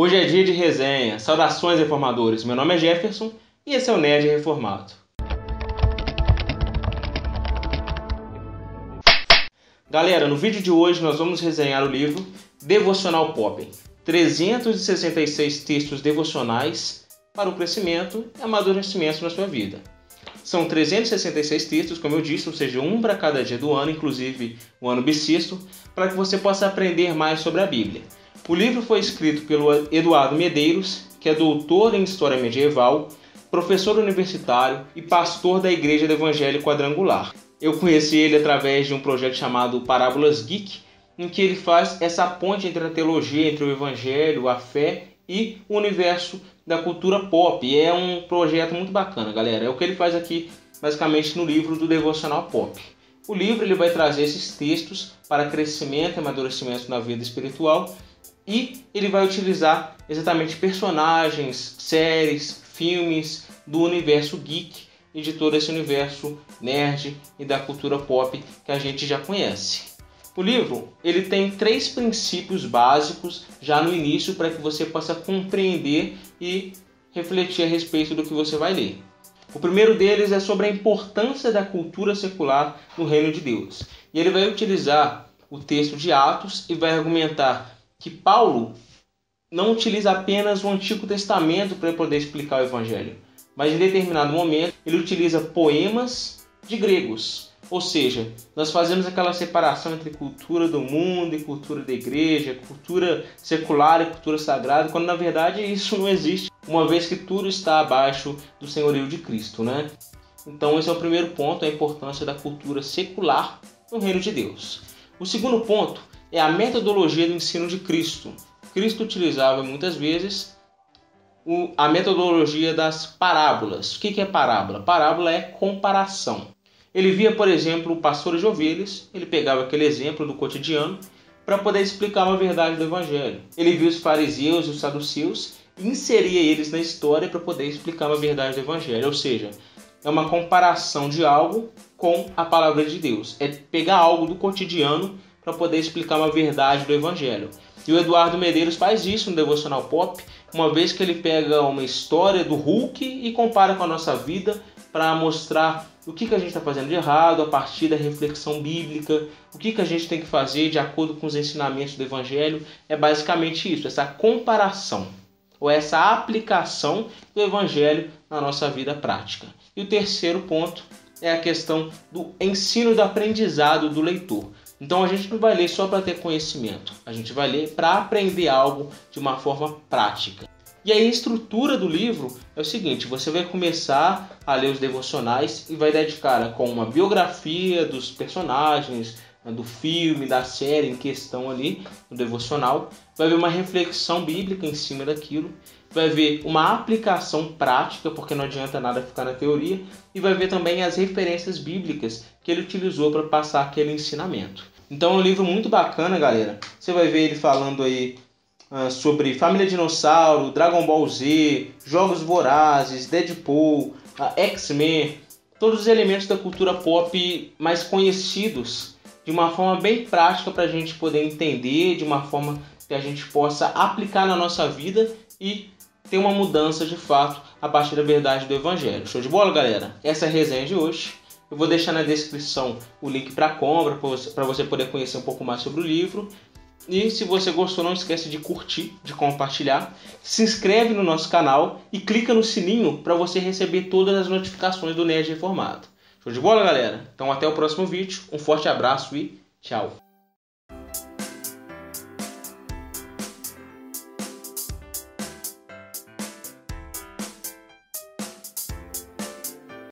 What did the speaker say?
Hoje é dia de resenha. Saudações, reformadores. Meu nome é Jefferson e esse é o Nerd Reformado. Galera, no vídeo de hoje nós vamos resenhar o livro Devocional Pop. 366 textos devocionais para o crescimento e amadurecimento na sua vida. São 366 textos, como eu disse, ou seja, um para cada dia do ano, inclusive o ano bissexto, para que você possa aprender mais sobre a Bíblia. O livro foi escrito pelo Eduardo Medeiros, que é doutor em História Medieval, professor universitário e pastor da Igreja do Evangelho Quadrangular. Eu conheci ele através de um projeto chamado Parábolas Geek, em que ele faz essa ponte entre a teologia, entre o evangelho, a fé e o universo da cultura pop. E é um projeto muito bacana, galera. É o que ele faz aqui, basicamente, no livro do Devocional Pop. O livro ele vai trazer esses textos para crescimento e amadurecimento na vida espiritual e ele vai utilizar exatamente personagens, séries, filmes do universo geek e de todo esse universo nerd e da cultura pop que a gente já conhece. O livro ele tem três princípios básicos já no início para que você possa compreender e refletir a respeito do que você vai ler. O primeiro deles é sobre a importância da cultura secular no reino de Deus. E ele vai utilizar o texto de Atos e vai argumentar que Paulo não utiliza apenas o Antigo Testamento para poder explicar o Evangelho, mas em determinado momento ele utiliza poemas de gregos. Ou seja, nós fazemos aquela separação entre cultura do mundo e cultura da igreja, cultura secular e cultura sagrada, quando na verdade isso não existe, uma vez que tudo está abaixo do senhorio de Cristo, né? Então esse é o primeiro ponto, a importância da cultura secular no reino de Deus. O segundo ponto é a metodologia do ensino de Cristo. Cristo utilizava muitas vezes a metodologia das parábolas. O que é parábola? Parábola é comparação. Ele via, por exemplo, o pastor de ovelhas, ele pegava aquele exemplo do cotidiano para poder explicar uma verdade do evangelho. Ele via os fariseus e os saduceus e inseria eles na história para poder explicar uma verdade do evangelho. Ou seja, é uma comparação de algo com a palavra de Deus. É pegar algo do cotidiano para poder explicar uma verdade do evangelho. E o Eduardo Medeiros faz isso no Devocional Pop, uma vez que ele pega uma história do Hulk e compara com a nossa vida para mostrar o que, que a gente está fazendo de errado a partir da reflexão bíblica, o que, que a gente tem que fazer de acordo com os ensinamentos do Evangelho. É basicamente isso, essa comparação ou essa aplicação do Evangelho na nossa vida prática. E o terceiro ponto é a questão do ensino do aprendizado do leitor. Então a gente não vai ler só para ter conhecimento, a gente vai ler para aprender algo de uma forma prática. E aí a estrutura do livro é o seguinte: você vai começar a ler os devocionais e vai dedicar com uma biografia dos personagens, do filme, da série em questão ali, no devocional, vai ver uma reflexão bíblica em cima daquilo, vai ver uma aplicação prática, porque não adianta nada ficar na teoria, e vai ver também as referências bíblicas que ele utilizou para passar aquele ensinamento. Então é um livro muito bacana, galera. Você vai ver ele falando aí uh, sobre Família Dinossauro, Dragon Ball Z, Jogos Vorazes, Deadpool, uh, X-Men, todos os elementos da cultura pop mais conhecidos de uma forma bem prática para a gente poder entender, de uma forma que a gente possa aplicar na nossa vida e ter uma mudança de fato a partir da verdade do Evangelho. Show de bola, galera? Essa é a resenha de hoje. Eu vou deixar na descrição o link para compra para você poder conhecer um pouco mais sobre o livro. E se você gostou, não esquece de curtir, de compartilhar, se inscreve no nosso canal e clica no sininho para você receber todas as notificações do Nerd Reformado. Show de bola, galera? Então até o próximo vídeo. Um forte abraço e tchau.